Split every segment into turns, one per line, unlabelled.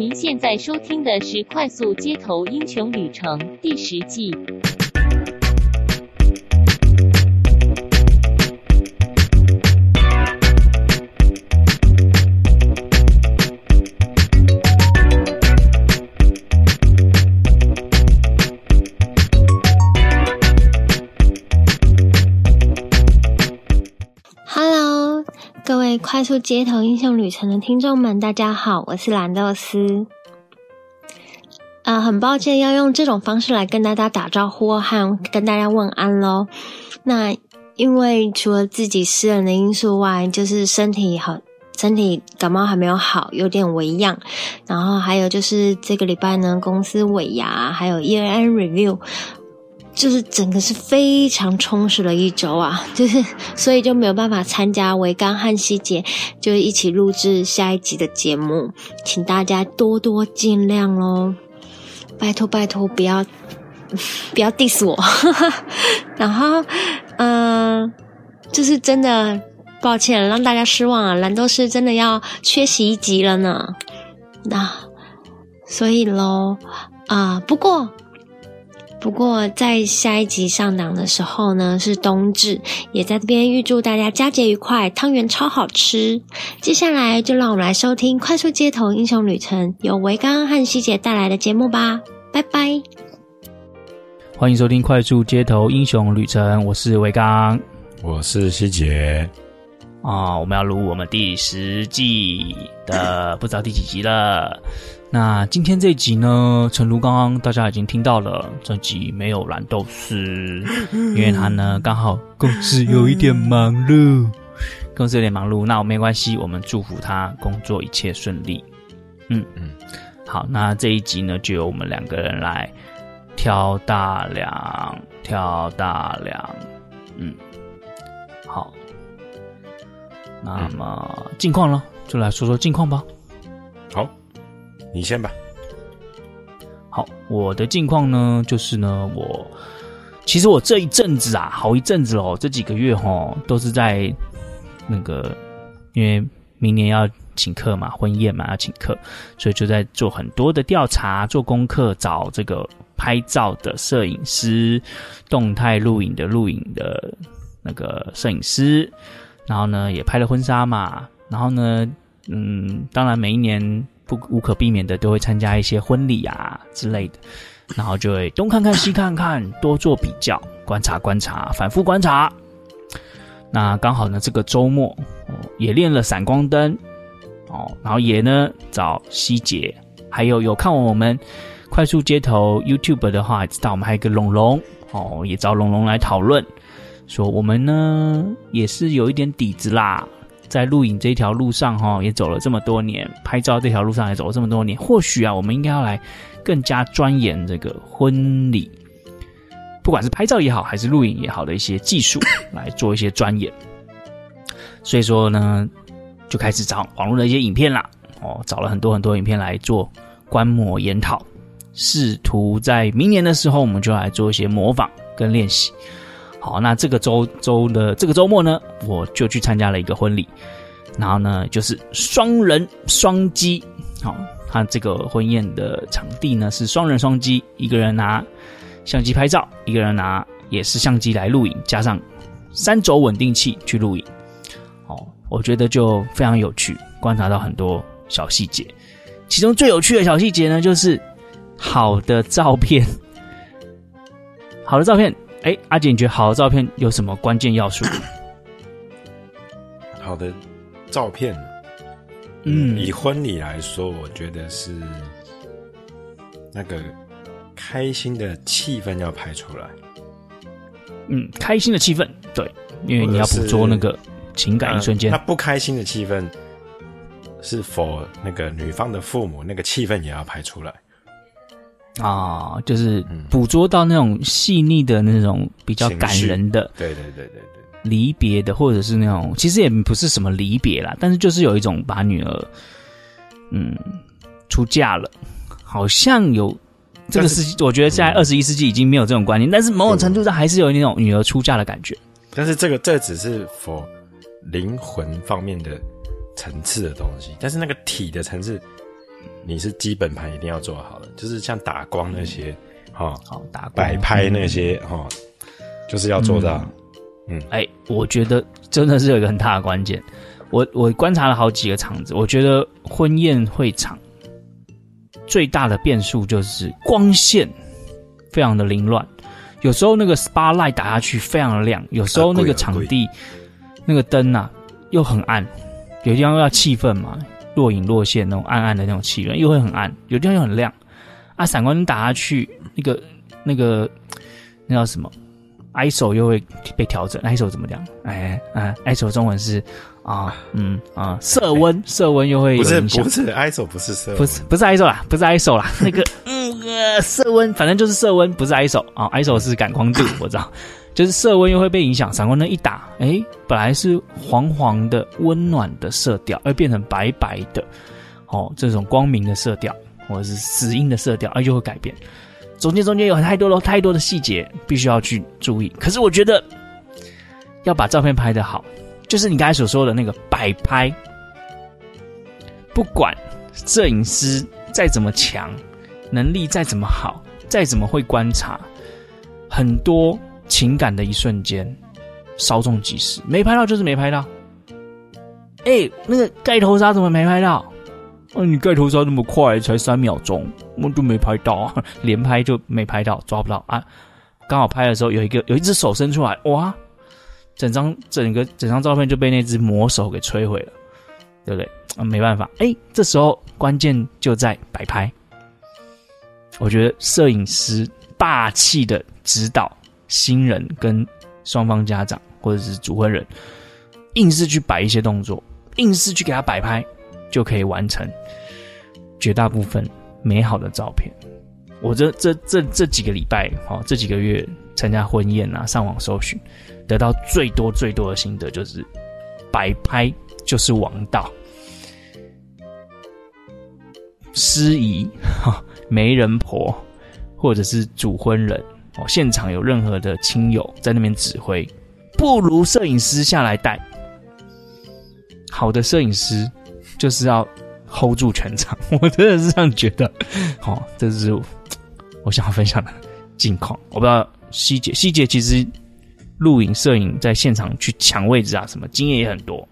您现在收听的是《快速街头英雄旅程》第十季。
快速街头英雄旅程的听众们，大家好，我是蓝豆丝。呃，很抱歉要用这种方式来跟大家打招呼和跟大家问安喽。那因为除了自己私人的因素外，就是身体好，身体感冒还没有好，有点微恙。然后还有就是这个礼拜呢，公司尾牙还有 year end review。就是整个是非常充实的一周啊，就是所以就没有办法参加维刚和希姐就一起录制下一集的节目，请大家多多见谅喽，拜托拜托不要 不要 diss 我，然后嗯、就是真的抱歉让大家失望啊，蓝豆丝真的要缺席一集了呢，那所以喽啊、不过。不过，在下一集上档的时候呢，是冬至，也在这边预祝大家佳节愉快，汤圆超好吃。接下来就让我们来收听《快速街头英雄旅程》，由维刚和希姐带来的节目吧，拜拜。
欢迎收听《快速街头英雄旅程》，我是维刚，
我是希姐。
啊，我们要录我们第十季的，不知道第几集了。那今天这一集呢，诚如刚刚大家已经听到了，这集没有蓝豆丝，因为他呢刚好公司有一点忙碌，公司有点忙碌，那我没关系，我们祝福他工作一切顺利。嗯嗯，好，那这一集呢就由我们两个人来挑大梁，挑大梁。嗯，好，那么近况呢，就来说说近况吧。
好。你先吧。
好，我的近况呢，就是呢，我其实我这一阵子啊，好一阵子哦，这几个月哦，都是在那个，因为明年要请客嘛，婚宴嘛要请客，所以就在做很多的调查、做功课，找这个拍照的摄影师、动态录影的录影的那个摄影师，然后呢，也拍了婚纱嘛，然后呢，嗯，当然每一年。不无可避免的都会参加一些婚礼啊之类的，然后就会东看看西看看，多做比较，观察观察，反复观察。那刚好呢，这个周末也练了闪光灯哦，然后也呢找希姐，还有有看我们快速街头 YouTube 的话，知道我们还有一个龙龙哦，也找龙龙来讨论，说我们呢也是有一点底子啦。在录影这条路上，哈，也走了这么多年；拍照这条路上也走了这么多年。或许啊，我们应该要来更加钻研这个婚礼，不管是拍照也好，还是录影也好的一些技术，来做一些钻研。所以说呢，就开始找网络的一些影片啦，哦，找了很多很多影片来做观摩研讨，试图在明年的时候，我们就来做一些模仿跟练习。好，那这个周周的这个周末呢，我就去参加了一个婚礼，然后呢，就是双人双机。好，他这个婚宴的场地呢是双人双机，一个人拿相机拍照，一个人拿也是相机来录影，加上三轴稳定器去录影。哦，我觉得就非常有趣，观察到很多小细节。其中最有趣的小细节呢，就是好的照片，好的照片。哎，阿姐，你觉得好的照片有什么关键要素？
好的照片，嗯，以婚礼来说，我觉得是那个开心的气氛要拍出来。
嗯，开心的气氛，对，因为你要捕捉那个情感一瞬间。
那不开心的气氛，是否那个女方的父母那个气氛也要拍出来？
啊，就是捕捉到那种细腻的那种比较感人的，
对对对对对，
离别的，或者是那种其实也不是什么离别啦，但是就是有一种把女儿，嗯，出嫁了，好像有这个世纪，我觉得在二十一世纪已经没有这种观念，但是某种程度上还是有那种女儿出嫁的感觉。
但是这个这只是 for 灵魂方面的层次的东西，但是那个体的层次。你是基本盘一定要做好了，就是像打光那些，哈、嗯，
好打光
摆拍那些，哈、嗯，就是要做到。嗯，
哎、欸，我觉得真的是有一个很大的关键。我我观察了好几个场子，我觉得婚宴会场最大的变数就是光线非常的凌乱，有时候那个 spotlight 打下去非常的亮，有时候那个场地那个灯啊又很暗，有地方要气氛嘛，若隐若现那种暗暗的那种气氛，又会很暗，有地方又很亮啊，闪光灯打下去，那个那个那叫什么？ISO 又会被调整，ISO 怎么讲？哎哎，ISO 中文是。啊，嗯啊，色温色温又会
不是不是 ISO 不是色温，
不是不是 ISO 啦，不是 ISO 啦，那个嗯呃色温，反正就是色温，不是 ISO 啊，ISO 是感光度，我知道，就是色温又会被影响，闪光灯一打，哎、本来是黄黄的温暖的色调，而变成白白的，哦，这种光明的色调或者是死硬的色调，而就会改变，中间中间有太多的太多的细节必须要去注意，可是我觉得要把照片拍得好。就是你刚才所说的那个摆拍，不管摄影师再怎么强，能力再怎么好，再怎么会观察，很多情感的一瞬间，稍纵即逝，没拍到就是没拍到。哎、那个盖头纱怎么没拍到？哦、啊，你盖头纱那么快，才三秒钟，我就没拍到，连拍就没拍到，抓不到啊！刚好拍的时候，有一个有一只手伸出来，哇！整张整个整张照片就被那只魔手给摧毁了，对不对？啊，没办法，哎，这时候关键就在摆拍。我觉得摄影师霸气的指导新人跟双方家长或者是主婚人，硬是去摆一些动作，硬是去给他摆拍，就可以完成绝大部分美好的照片。我这这这这几个礼拜，哈，这几个月参加婚宴啊，上网搜寻。得到最多最多的心得就是，摆拍就是王道。司仪、媒人婆，或者是主婚人哦，现场有任何的亲友在那边指挥，不如摄影师下来带。好的摄影师就是要 hold 住全场，我真的是这样觉得。好，这是我想要分享的近况。我不知道希姐，希姐其实。录影、摄影，在现场去抢位置啊，什么经验也很多。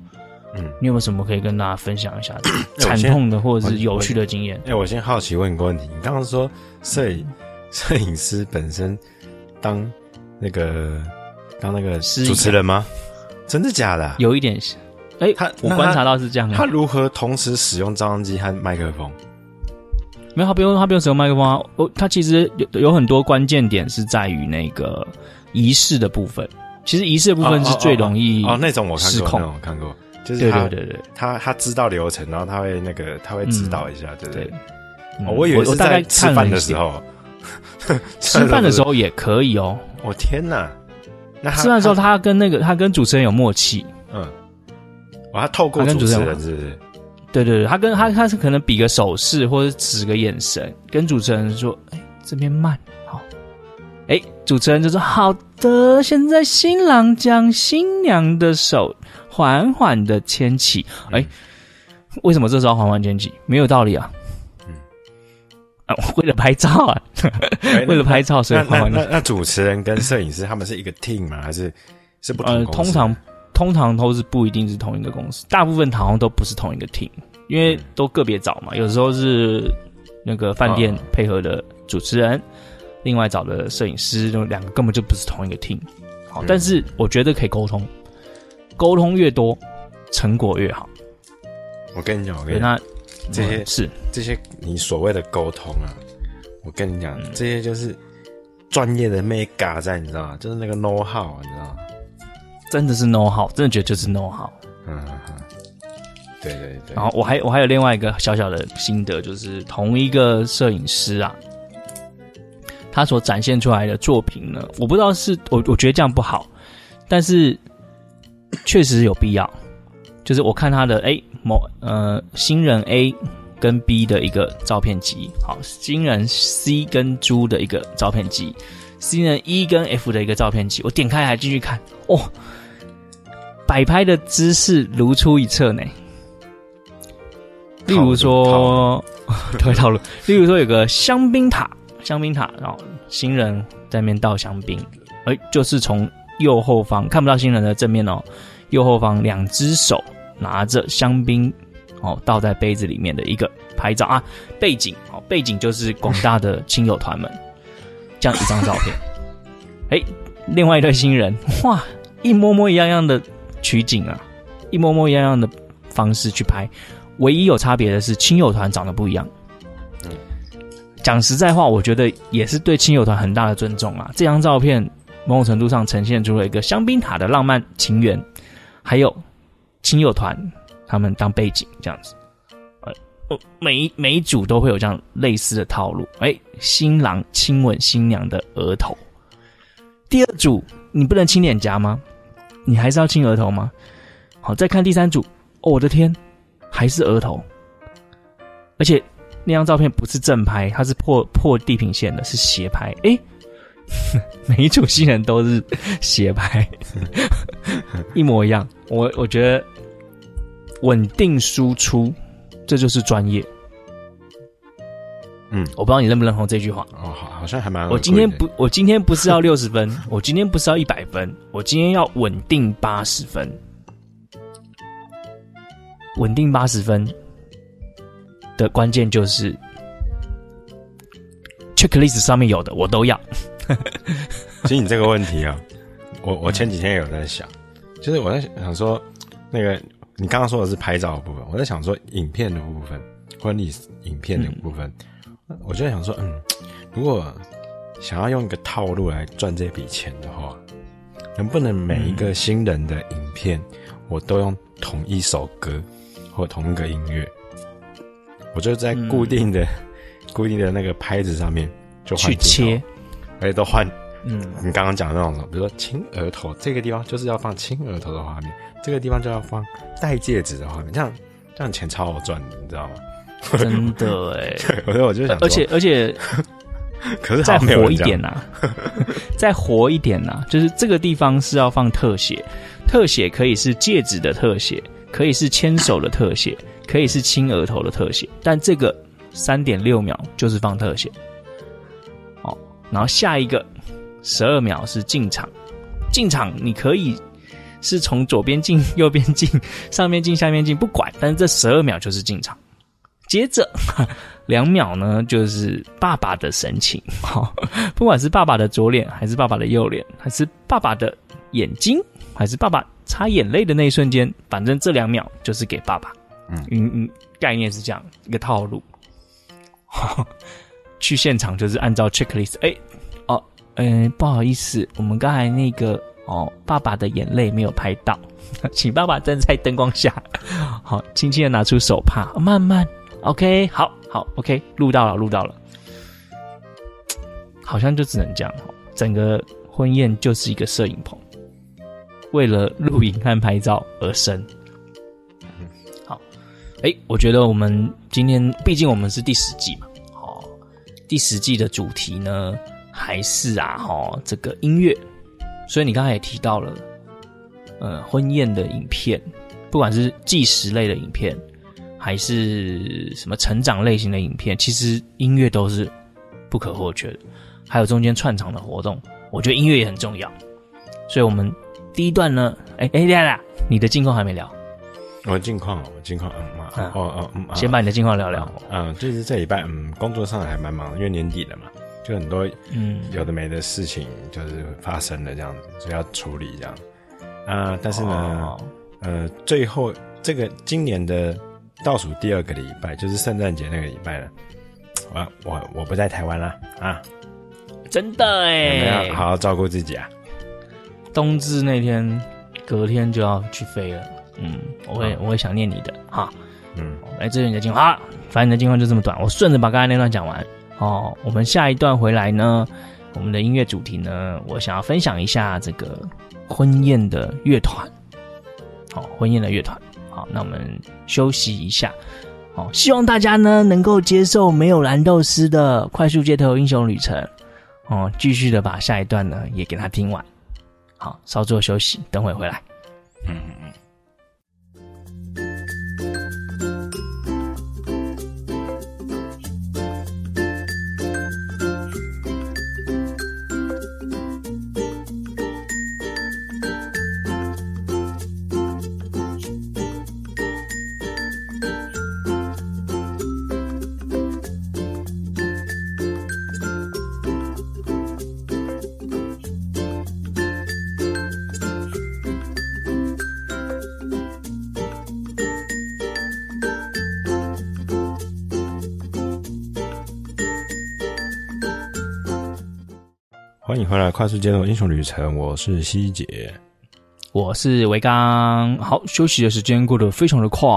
嗯，你有没有什么可以跟大家分享一下 惨痛的或者是有趣的经验？
哎、欸，我先好奇问一个问题：你刚刚说摄影 摄影师本身当那个当那个主持人吗？真的假的、啊？
有一点，哎、欸，他我观察到是这样的。
他如何同时使用照相机和麦克风？
没有，他不用，他不用使用麦克风啊。哦，他其实有有很多关键点是在于那个仪式的部分。其实仪式的部分是最容易
哦，那种我看过，那种我看过，就是他
对对对对，
他他知道流程，然后他会那个他会指导一下，对不对？
我
以为是在吃饭的时候，
吃饭的时候也可以哦。
我天哪！那
吃饭的时候他跟那个他跟主持人有默契，
嗯，我他透过主持人是不是？
对对对，他跟他他是可能比个手势或者指个眼神，跟主持人说：“哎，这边慢。”好哎，主持人就说：“好的，现在新郎将新娘的手缓缓的牵起。哎、嗯，为什么这时候缓缓牵起？没有道理啊。为了拍照啊，为了拍照，所以缓缓。
那那主持人跟摄影师他们是一个 team 吗？还是是不？
呃，通常通常都是不一定是同一个公司，大部分好像都不是同一个 team，因为都个别找嘛。有时候是那个饭店配合的主持人。哦”另外找的摄影师，就两个根本就不是同一个 team，好，但是我觉得可以沟通，沟通越多，成果越好。
我跟你讲，我跟你讲，那这些是这些你所谓的沟通啊，我跟你讲，嗯、这些就是专业的 mega 在，你知道吗？就是那个 know how，你知道吗？
真的是 know how，真的觉得就是 know how。
嗯嗯，对对对。
然后我还我还有另外一个小小的心得，就是同一个摄影师啊。他所展现出来的作品呢，我不知道是我我觉得这样不好，但是确实有必要。就是我看他的哎某呃新人 A 跟 B 的一个照片集，好，新人 C 跟猪的一个照片集，新人 E 跟 F 的一个照片集，我点开来继续看，哦，摆拍的姿势如出一辙呢。例如说，特别 套路。例如说，有个香槟塔，香槟塔，然后新人在那边倒香槟，哎，就是从右后方看不到新人的正面哦，右后方两只手拿着香槟哦，倒在杯子里面的一个拍照啊，背景哦，背景就是广大的亲友团们，这样一张照片。哎，另外一对新人，哇，一模模一样样的取景啊，一模模一样样的方式去拍。唯一有差别的是，亲友团长得不一样。嗯，讲实在话，我觉得也是对亲友团很大的尊重啊。这张照片某种程度上呈现出了一个香槟塔的浪漫情缘，还有亲友团他们当背景这样子。呃，每一每一组都会有这样类似的套路。哎，新郎亲吻新娘的额头。第二组，你不能亲脸颊吗？你还是要亲额头吗？好，再看第三组。我的天！还是额头，而且那张照片不是正拍，它是破破地平线的，是斜拍。哎，每一组新人都是斜拍，一模一样。我我觉得稳定输出，这就是专业。嗯，我不知道你认不认同这句话。
哦，好，好像还蛮。
我今天不，我今天不是要六十分，我今天不是要一百分，我今天要稳定八十分。稳定八十分的关键就是 checklist 上面有的我都要。
其实你这个问题啊，我我前几天也有在想，就是我在想说，那个你刚刚说的是拍照的部分，我在想说影片的部分，婚礼影片的部分，嗯、我就在想说，嗯，如果想要用一个套路来赚这笔钱的话，能不能每一个新人的影片我都用同一首歌？或同一个音乐，我就在固定的、嗯、固定的那个拍子上面就
去切，
而且都换。嗯，你刚刚讲的那种，比如说亲额头这个地方就是要放亲额头的画面，这个地方就要放戴戒指的画面，这样这样钱超好赚的，你知道吗？
真的哎，
对，所以我就想，
而且而且，
可是
再活一点呐、啊，再活一点呐、啊，就是这个地方是要放特写，特写可以是戒指的特写。可以是牵手的特写，可以是亲额头的特写，但这个三点六秒就是放特写，哦，然后下一个十二秒是进场，进场你可以是从左边进、右边进、上面进、下面进，不管，但是这十二秒就是进场。接着 两秒呢，就是爸爸的神情，好、哦，不管是爸爸的左脸，还是爸爸的右脸，还是爸爸的眼睛，还是爸爸。擦眼泪的那一瞬间，反正这两秒就是给爸爸。嗯嗯，概念是这样一个套路。去现场就是按照 checklist，哎、欸，哦，嗯、欸，不好意思，我们刚才那个哦，爸爸的眼泪没有拍到，请爸爸站在灯光下，好，轻轻的拿出手帕，慢慢，OK，好好，OK，录到了，录到了，好像就只能这样，整个婚宴就是一个摄影棚。为了录影和拍照而生。好，哎，我觉得我们今天毕竟我们是第十季嘛，哦，第十季的主题呢还是啊，哦，这个音乐。所以你刚才也提到了，呃，婚宴的影片，不管是纪实类的影片，还是什么成长类型的影片，其实音乐都是不可或缺的。还有中间串场的活动，我觉得音乐也很重要。所以，我们。第一段呢，哎哎，亮亮，你的近况还没聊。
我近况，我近况，嗯嘛，哦哦嗯，
先把你的近况聊聊。
嗯，就是这礼拜，嗯，工作上还蛮忙，因为年底了嘛，就很多嗯有的没的事情就是发生了这样子，所以要处理这样。啊，但是呢，哦、呃，最后这个今年的倒数第二个礼拜，就是圣诞节那个礼拜了，我我我不在台湾了啊，
真的哎，
要好好照顾自己啊。
冬至那天，隔天就要去飞了。嗯，我会、哦、我会想念你的哈。嗯，来这是你的近况，好，反正你的近况就这么短，我顺着把刚才那段讲完。哦，我们下一段回来呢，我们的音乐主题呢，我想要分享一下这个婚宴的乐团。好、哦，婚宴的乐团。好，那我们休息一下。好、哦，希望大家呢能够接受没有蓝豆丝的快速街头英雄旅程。哦，继续的把下一段呢也给他听完。好，稍作休息，等会回来。嗯。
快速街头英雄旅程。我是希姐，
我是维刚。好，休息的时间过得非常的快。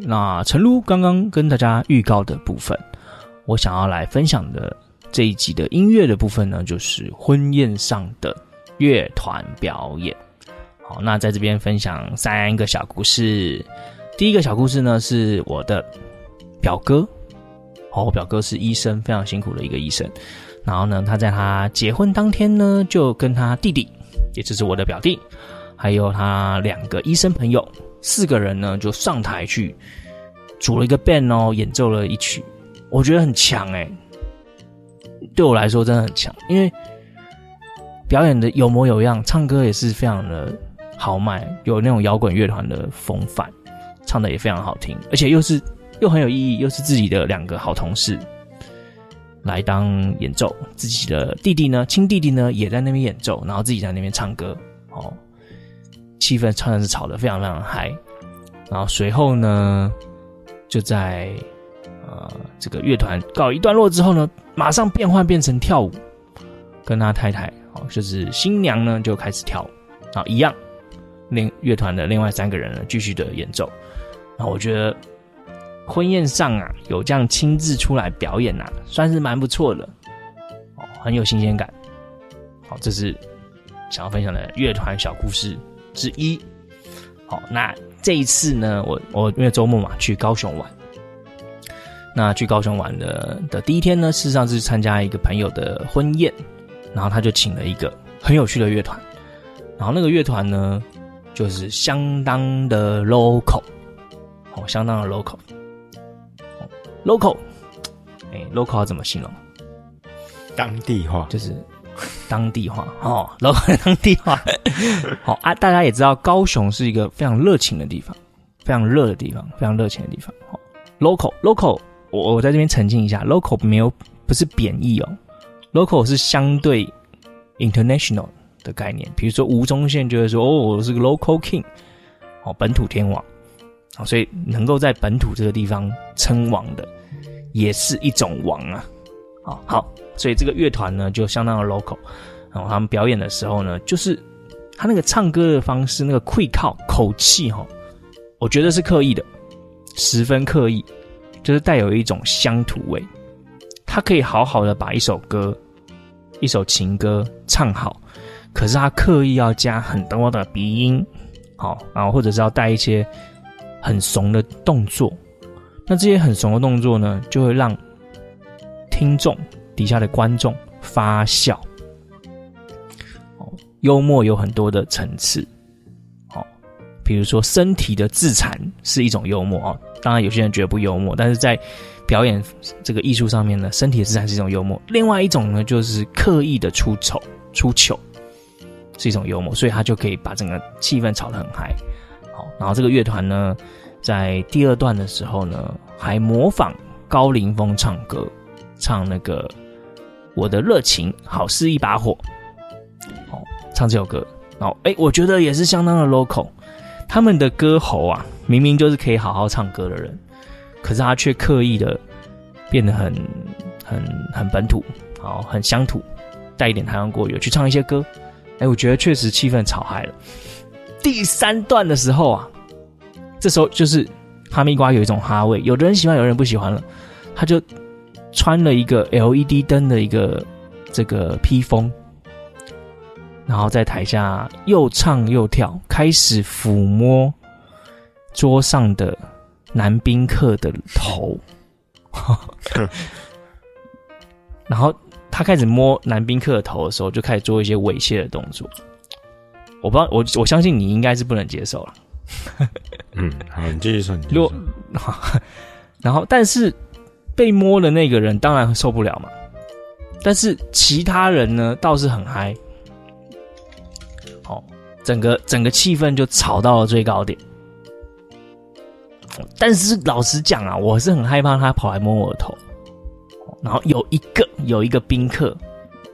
那诚如刚刚跟大家预告的部分，我想要来分享的这一集的音乐的部分呢，就是婚宴上的乐团表演。好，那在这边分享三个小故事。第一个小故事呢，是我的表哥。哦，我表哥是医生，非常辛苦的一个医生。然后呢，他在他结婚当天呢，就跟他弟弟，也就是我的表弟，还有他两个医生朋友，四个人呢就上台去组了一个 band 哦，演奏了一曲，我觉得很强诶，对我来说真的很强，因为表演的有模有样，唱歌也是非常的豪迈，有那种摇滚乐团的风范，唱的也非常好听，而且又是又很有意义，又是自己的两个好同事。来当演奏，自己的弟弟呢，亲弟弟呢也在那边演奏，然后自己在那边唱歌，哦，气氛唱的是吵得非常非常嗨。然后随后呢，就在呃这个乐团告一段落之后呢，马上变换变成跳舞，跟他太太哦，就是新娘呢就开始跳舞，然后一样，另乐团的另外三个人呢继续的演奏，然后我觉得。婚宴上啊，有这样亲自出来表演啊，算是蛮不错的哦，很有新鲜感。好，这是想要分享的乐团小故事之一。好，那这一次呢，我我因为周末嘛，去高雄玩。那去高雄玩的的第一天呢，事实上是参加一个朋友的婚宴，然后他就请了一个很有趣的乐团，然后那个乐团呢，就是相当的 local，哦，相当的 local。local，哎、欸，local 要怎么形容？
当地化，
就是当地化哦，local 当地化。好啊，大家也知道，高雄是一个非常热情的地方，非常热的地方，非常热情的地方。好，local，local，我我在这边澄清一下，local 没有不是贬义哦，local 是相对 international 的概念。比如说吴宗宪就会说，哦，我是个 local king，哦，本土天王。好，所以能够在本土这个地方称王的，也是一种王啊。好，好，所以这个乐团呢就相当的 local。然后他们表演的时候呢，就是他那个唱歌的方式，那个溃靠口气哈，我觉得是刻意的，十分刻意，就是带有一种乡土味。他可以好好的把一首歌，一首情歌唱好，可是他刻意要加很多的鼻音，好，然后或者是要带一些。很怂的动作，那这些很怂的动作呢，就会让听众底下的观众发笑。幽默有很多的层次，哦，比如说身体的自残是一种幽默哦，当然有些人觉得不幽默，但是在表演这个艺术上面呢，身体的自残是一种幽默。另外一种呢，就是刻意的出丑、出糗是一种幽默，所以他就可以把整个气氛炒得很嗨。好，然后这个乐团呢，在第二段的时候呢，还模仿高凌风唱歌，唱那个《我的热情好似一把火》，哦，唱这首歌，然后哎，我觉得也是相当的 local。他们的歌喉啊，明明就是可以好好唱歌的人，可是他却刻意的变得很、很、很本土，好，很乡土，带一点台湾国语去唱一些歌，哎，我觉得确实气氛炒嗨了。第三段的时候啊，这时候就是哈密瓜有一种哈味，有的人喜欢，有的人不喜欢了。他就穿了一个 LED 灯的一个这个披风，然后在台下又唱又跳，开始抚摸桌上的男宾客的头，然后他开始摸男宾客的头的时候，就开始做一些猥亵的动作。我不知道，我我相信你应该是不能接受了。
嗯，好，你继续说。你继续说。
然后，但是被摸的那个人当然受不了嘛。但是其他人呢，倒是很嗨。好，整个整个气氛就吵到了最高点。但是老实讲啊，我是很害怕他跑来摸我的头。然后有一个有一个宾客，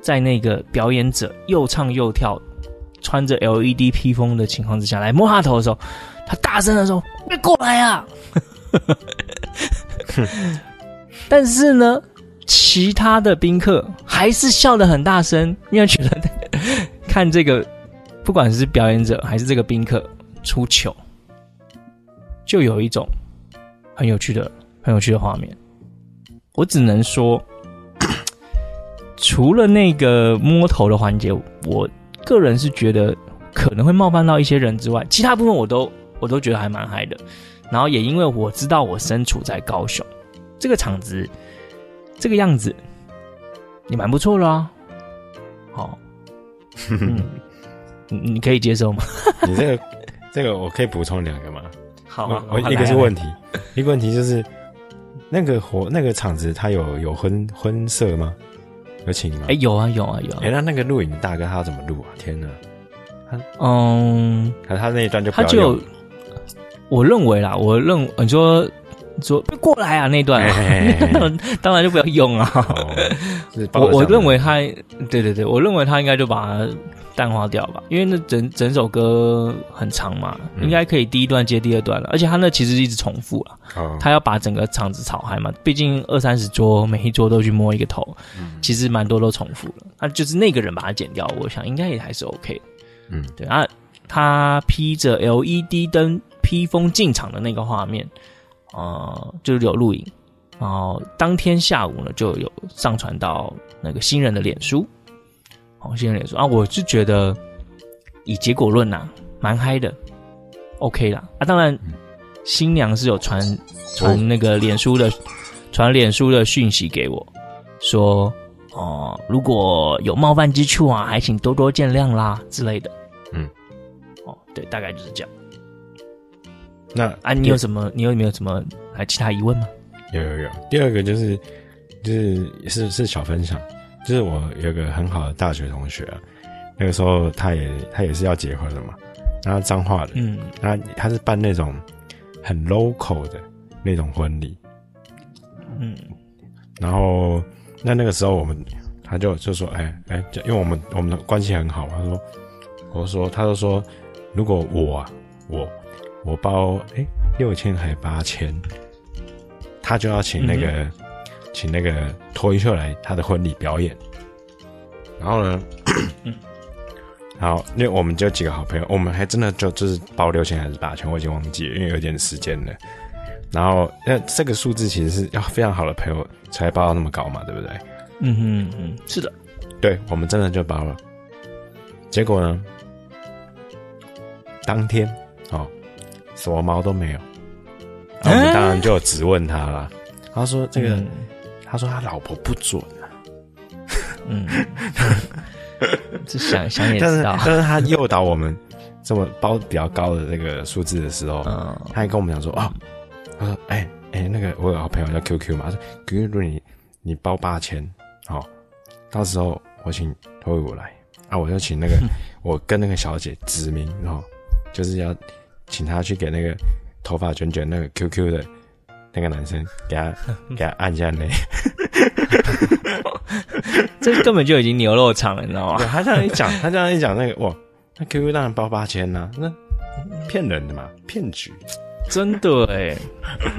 在那个表演者又唱又跳。穿着 LED 披风的情况之下来摸他头的时候，他大声的说：“别过来啊！” 但是呢，其他的宾客还是笑得很大声，因为觉得看这个，不管是表演者还是这个宾客出糗，就有一种很有趣的、很有趣的画面。我只能说，除了那个摸头的环节，我个人是觉得可能会冒犯到一些人之外，其他部分我都我都觉得还蛮嗨的。然后也因为我知道我身处在高雄，这个场子这个样子也蛮不错的啊。好，嗯，你可以接受吗？
你这个这个我可以补充两个吗？
好，
我，我一个是问题，一个问题就是那个活那个场子它有有婚婚色吗？有请吗？
哎，有啊有啊有。哎，
那那个录影大哥他要怎么录啊？天哪！他
嗯，
可他那一段就
他就。我认为啦，我认你说说过来啊那段，当然 当然就不要用啊。哦、我我认为他，对对对，我认为他应该就把它淡化掉吧，因为那整整首歌很长嘛，嗯、应该可以第一段接第二段了，而且他那其实一直重复了，哦、他要把整个场子炒嗨嘛，毕竟二三十桌，每一桌都去摸一个头，嗯、其实蛮多都重复了，那就是那个人把它剪掉，我想应该也还是 OK 的。嗯，对啊，他披着 LED 灯。披风进场的那个画面，呃，就是有录影，然后当天下午呢就有上传到那个新人的脸书，哦，新人脸书啊，我是觉得以结果论呐、啊，蛮嗨的，OK 啦啊，当然新娘是有传传那个脸书的传脸书的讯息给我，说哦、呃，如果有冒犯之处啊，还请多多见谅啦之类的，嗯，哦，对，大概就是这样。
那
啊，你有什么？你有没有什么还其他疑问吗？
有有有。第二个就是，就是是是小分享，就是我有个很好的大学同学啊，那个时候他也他也是要结婚了嘛，然后彰化的，嗯，他他是办那种很 local 的那种婚礼，嗯，然后那那个时候我们他就就说，哎哎，就因为我们我们的关系很好，他说，我说他就说，如果我啊我。我包哎六千还八千，他就要请那个、请那个脱衣秀来他的婚礼表演，然后呢，嗯、然后因为我们就几个好朋友，我们还真的就就是包六千还是八千，我已经忘记了，因为有点时间了。然后那这个数字其实是要非常好的朋友才包到那么高嘛，对不对？
嗯哼嗯，是的，
对，我们真的就包了。结果呢，当天哦。什么毛都没有，我们当然就质问他了。他说：“这个，嗯、他说他老婆不准啊。”嗯，
这想想也知道，
但是但是他诱导我们这么包比较高的这个数字的时候，嗯、他还跟我们讲说：“啊、哦，他说，哎、欸、哎、欸，那个我有个好朋友叫 QQ 嘛，他说 QQ 如果你你包八千，好，到时候我请脱衣舞来啊，我就请那个 我跟那个小姐指名，然后就是要。”请他去给那个头发卷卷、那个 QQ 的那个男生，给他 给他按下那，
这根本就已经牛肉场了，你知道吗？
对，他这样一讲，他这样一讲，那个哇，那 QQ 当然包八千呐，那骗人的嘛，骗局，
真的哎。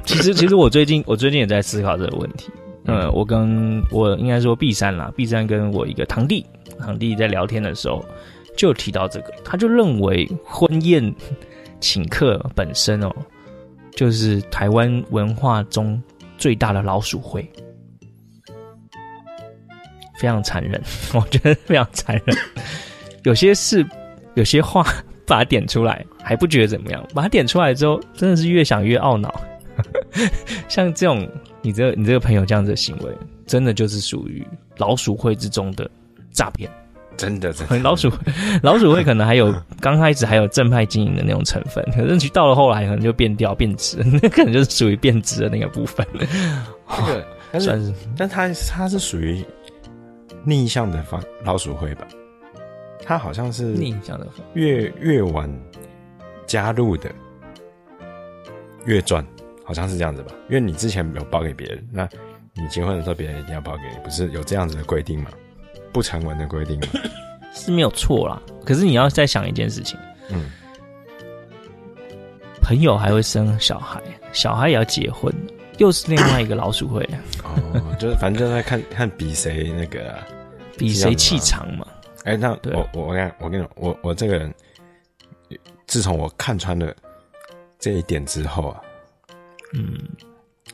其实其实我最近我最近也在思考这个问题。嗯，我跟我应该说 B 三啦，B 三跟我一个堂弟堂弟在聊天的时候就提到这个，他就认为婚宴。请客本身哦，就是台湾文化中最大的老鼠会，非常残忍，我觉得非常残忍。有些事，有些话，把它点出来还不觉得怎么样，把它点出来之后，真的是越想越懊恼。像这种你这你这个朋友这样子的行为，真的就是属于老鼠会之中的诈骗。
真的，真的
老鼠，老鼠会可能还有 刚开始还有正派经营的那种成分，可是到了后来可能就变调变质，那可能就是属于变质的那个部分。
这个，但是，但它它是属于逆向的方老鼠会吧？它好像是
逆向的，
越越晚加入的越赚，好像是这样子吧？因为你之前没有包给别人，那你结婚的时候别人一定要包给你，不是有这样子的规定吗？不成文的规定
是没有错啦，可是你要再想一件事情，嗯，朋友还会生小孩，小孩也要结婚，又是另外一个老鼠会。
哦，就是反正就在看看比谁那个、啊，
比谁气场嘛。
哎、欸，那
对。
我我我跟我跟你讲，我我这个人，自从我看穿了这一点之后啊，
嗯，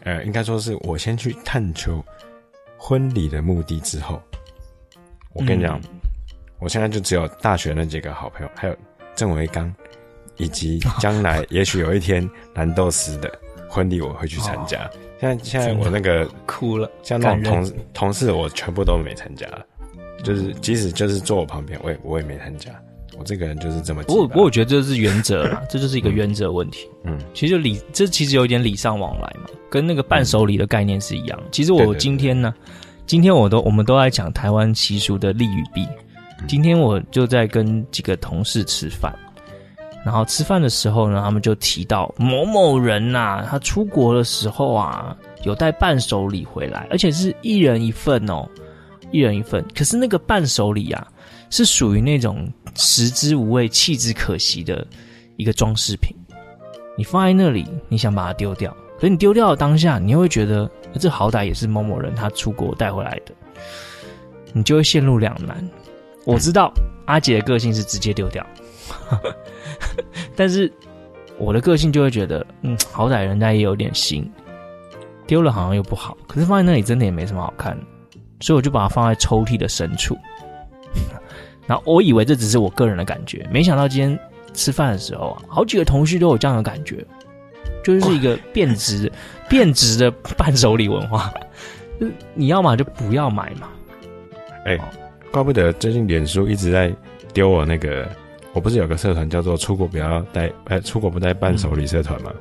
呃，应该说是我先去探求婚礼的目的之后，我跟你讲，嗯、我现在就只有大学那几个好朋友，还有郑维刚，以及 将来也许有一天蓝豆丝的婚礼我会去参加。现在现在我那个
哭了，
像那种同同事，我全部都没参加了。就是，即使就是坐我旁边，我也我也没参加。我这个人就是这么。不过，
不过我觉得这是原则啦，这就是一个原则问题。嗯，其实就礼，这其实有一点礼尚往来嘛，跟那个伴手礼的概念是一样。其实我今天呢，今天我都我们都在讲台湾习俗的利与弊。今天我就在跟几个同事吃饭，然后吃饭的时候呢，他们就提到某某人呐，他出国的时候啊，有带伴手礼回来，而且是一人一份哦。一人一份，可是那个伴手礼啊，是属于那种食之无味、弃之可惜的一个装饰品。你放在那里，你想把它丢掉，可是你丢掉的当下，你又会觉得这好歹也是某某人他出国带回来的，你就会陷入两难。我知道阿杰的个性是直接丢掉，但是我的个性就会觉得，嗯，好歹人家也有点心，丢了好像又不好，可是放在那里真的也没什么好看。所以我就把它放在抽屉的深处，然后我以为这只是我个人的感觉，没想到今天吃饭的时候啊，好几个同事都有这样的感觉，就是一个变质、变质的伴手礼文化。你要买就不要买嘛。
哎、欸，怪不得最近脸书一直在丢我那个，我不是有个社团叫做“出国不要带”哎，“出国不带伴手礼”社团吗？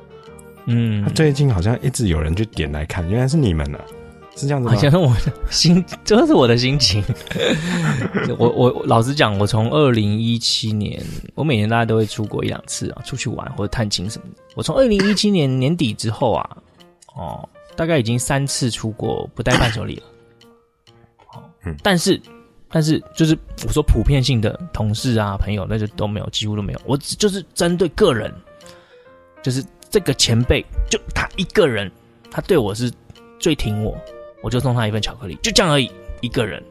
嗯，他最近好像一直有人去点来看，原来是你们呢、啊。是这样子吗？
好像我的心，这是我的心情。我我老实讲，我从二零一七年，我每年大家都会出国一两次啊，出去玩或者探亲什么的。我从二零一七年年底之后啊，哦，大概已经三次出国不带伴手礼了。哦，嗯，但是但是就是我说普遍性的同事啊朋友，那就都没有，几乎都没有。我只就是针对个人，就是这个前辈，就他一个人，他对我是最挺我。我就送他一份巧克力，就这样而已，一个人，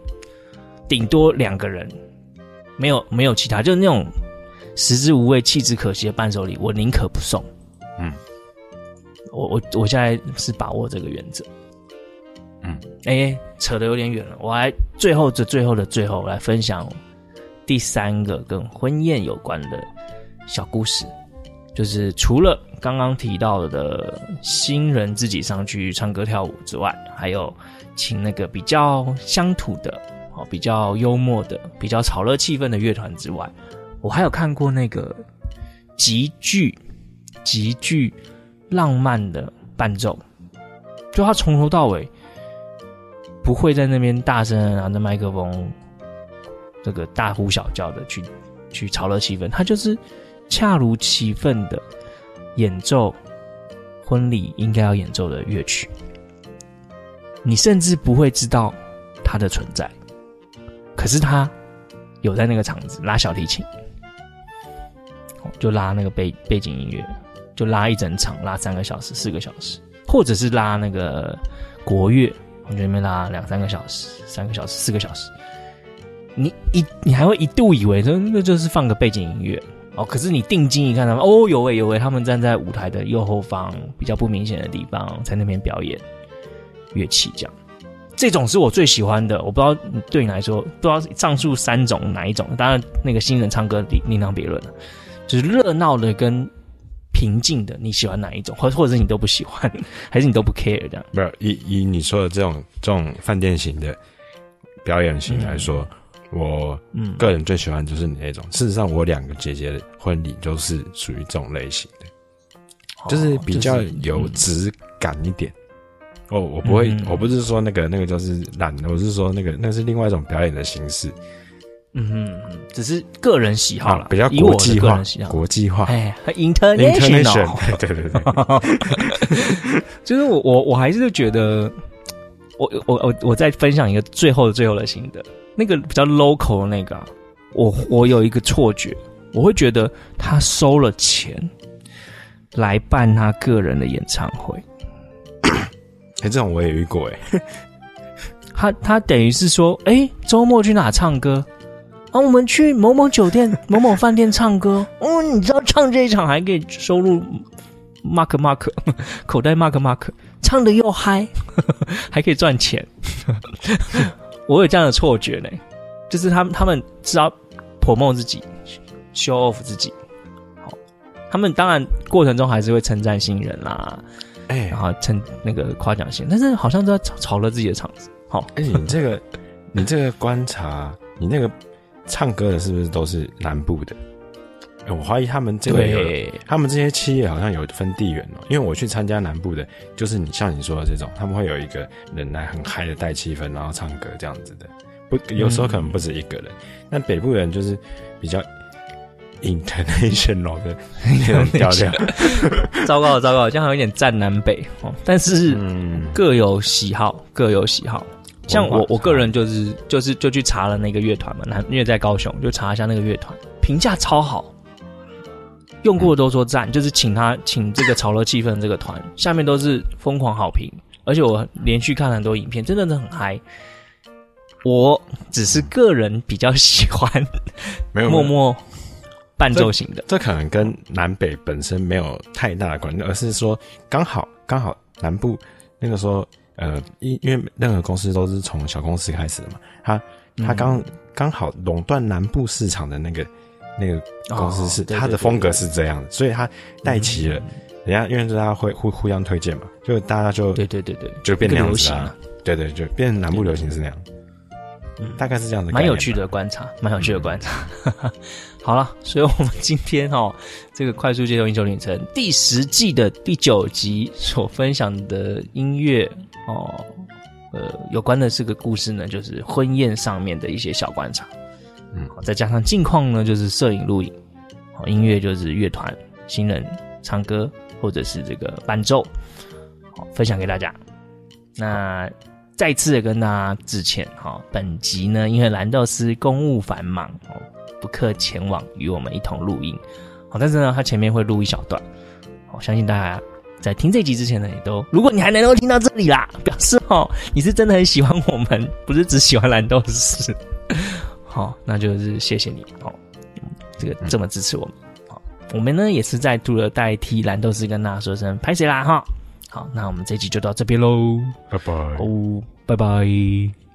顶多两个人，没有没有其他，就是那种食之无味、弃之可惜的伴手礼，我宁可不送。嗯，我我我现在是把握这个原则。嗯，哎、欸，扯得有点远了，我还最后的最后的最后来分享第三个跟婚宴有关的小故事，就是除了。刚刚提到的新人自己上去唱歌跳舞之外，还有请那个比较乡土的、哦比较幽默的、比较炒热气氛的乐团之外，我还有看过那个极具极具浪漫的伴奏，就他从头到尾不会在那边大声拿着麦克风，这个大呼小叫的去去炒热气氛，他就是恰如其分的。演奏婚礼应该要演奏的乐曲，你甚至不会知道它的存在，可是他有在那个场子拉小提琴，就拉那个背背景音乐，就拉一整场，拉三个小时、四个小时，或者是拉那个国乐，我觉得那边拉两三个小时、三个小时、四个小时，你一你还会一度以为说那就是放个背景音乐。哦，可是你定睛一看，他们哦，有喂有喂，他们站在舞台的右后方比较不明显的地方，在那边表演乐器，这样，这种是我最喜欢的。我不知道对你来说，不知道上述三种哪一种？当然，那个新人唱歌另另当别论了。就是热闹的跟平静的，你喜欢哪一种？或 或者是你都不喜欢，还是你都不 care 这样？
不是，以以你说的这种这种饭店型的表演型来说。嗯我个人最喜欢就是你那种。嗯、事实上，我两个姐姐的婚礼都是属于这种类型的，哦、就是比较有质感一点。哦，我不会，嗯、我不是说那个那个就是懒的，我是说那个那是另外一种表演的形式。
嗯哼，只是个人喜好了，啊，
比较国际化，国际化，
哎，international，
对对对，
就是我我我还是觉得，我我我我再分享一个最后的最后的心得。那个比较 local 的那个，我我有一个错觉，我会觉得他收了钱来办他个人的演唱会。
哎、欸，这种我也遇过哎。
他他等于是说，哎、欸，周末去哪唱歌？啊，我们去某某酒店、某某饭店唱歌。哦，你知道唱这一场还可以收入 mark mark 口袋 mark mark，唱的又嗨，还可以赚钱。我有这样的错觉呢，就是他们他们知道 promote 自己，show off 自己。好，他们当然过程中还是会称赞新人啦，哎、欸，然后称那个夸奖新人，但是好像都在炒炒了自己的场子。好，
哎、欸，你这个你这个观察，你那个唱歌的是不是都是南部的？欸、我怀疑他们这个，对他们这些企业好像有分地缘哦。因为我去参加南部的，就是你像你说的这种，他们会有一个人来很嗨的带气氛，然后唱歌这样子的。不，有时候可能不止一个人。那、嗯、北部人就是比较 international 的那种调调。
糟糕了，糟糕了，这样还有点占南北哦。但是各有喜好，各有喜好。像我，我个人就是就是就去查了那个乐团嘛，南因为在高雄，就查一下那个乐团，评价超好。用过的都说赞，就是请他请这个炒热气氛这个团，下面都是疯狂好评，而且我连续看了很多影片，真的是很嗨。我只是个人比较喜欢，没有默默伴奏型的
这，这可能跟南北本身没有太大的关系，而是说刚好刚好南部那个时候，呃，因因为任何公司都是从小公司开始的嘛，他他刚刚好垄断南部市场的那个。那个公司是他的风格是这样，所以他带齐了，人家因为大家会互互相推荐嘛，就大家就
对对对对，
就变那样子啊，对对，就变南部流行是那样，嗯，大概是这样的，
蛮有趣的观察，蛮有趣的观察。好了，所以我们今天哦，这个快速街头英雄旅程第十季的第九集所分享的音乐哦，呃，有关的这个故事呢，就是婚宴上面的一些小观察。再加上近况呢，就是摄影、录影，好，音乐就是乐团、新人唱歌，或者是这个伴奏，好，分享给大家。那再次的跟大家致歉，哈，本集呢，因为蓝豆丝公务繁忙，不克前往与我们一同录音，好，但是呢，他前面会录一小段，我，相信大家在听这集之前呢，也都，如果你还能够听到这里啦，表示哦，你是真的很喜欢我们，不是只喜欢蓝豆丝。好，那就是谢谢你哦，这个这么支持我们。好，我们呢也是在度了代替蓝豆丝跟大家说声拍谁啦哈。好，那我们这集就到这边喽，
拜拜
哦，拜拜。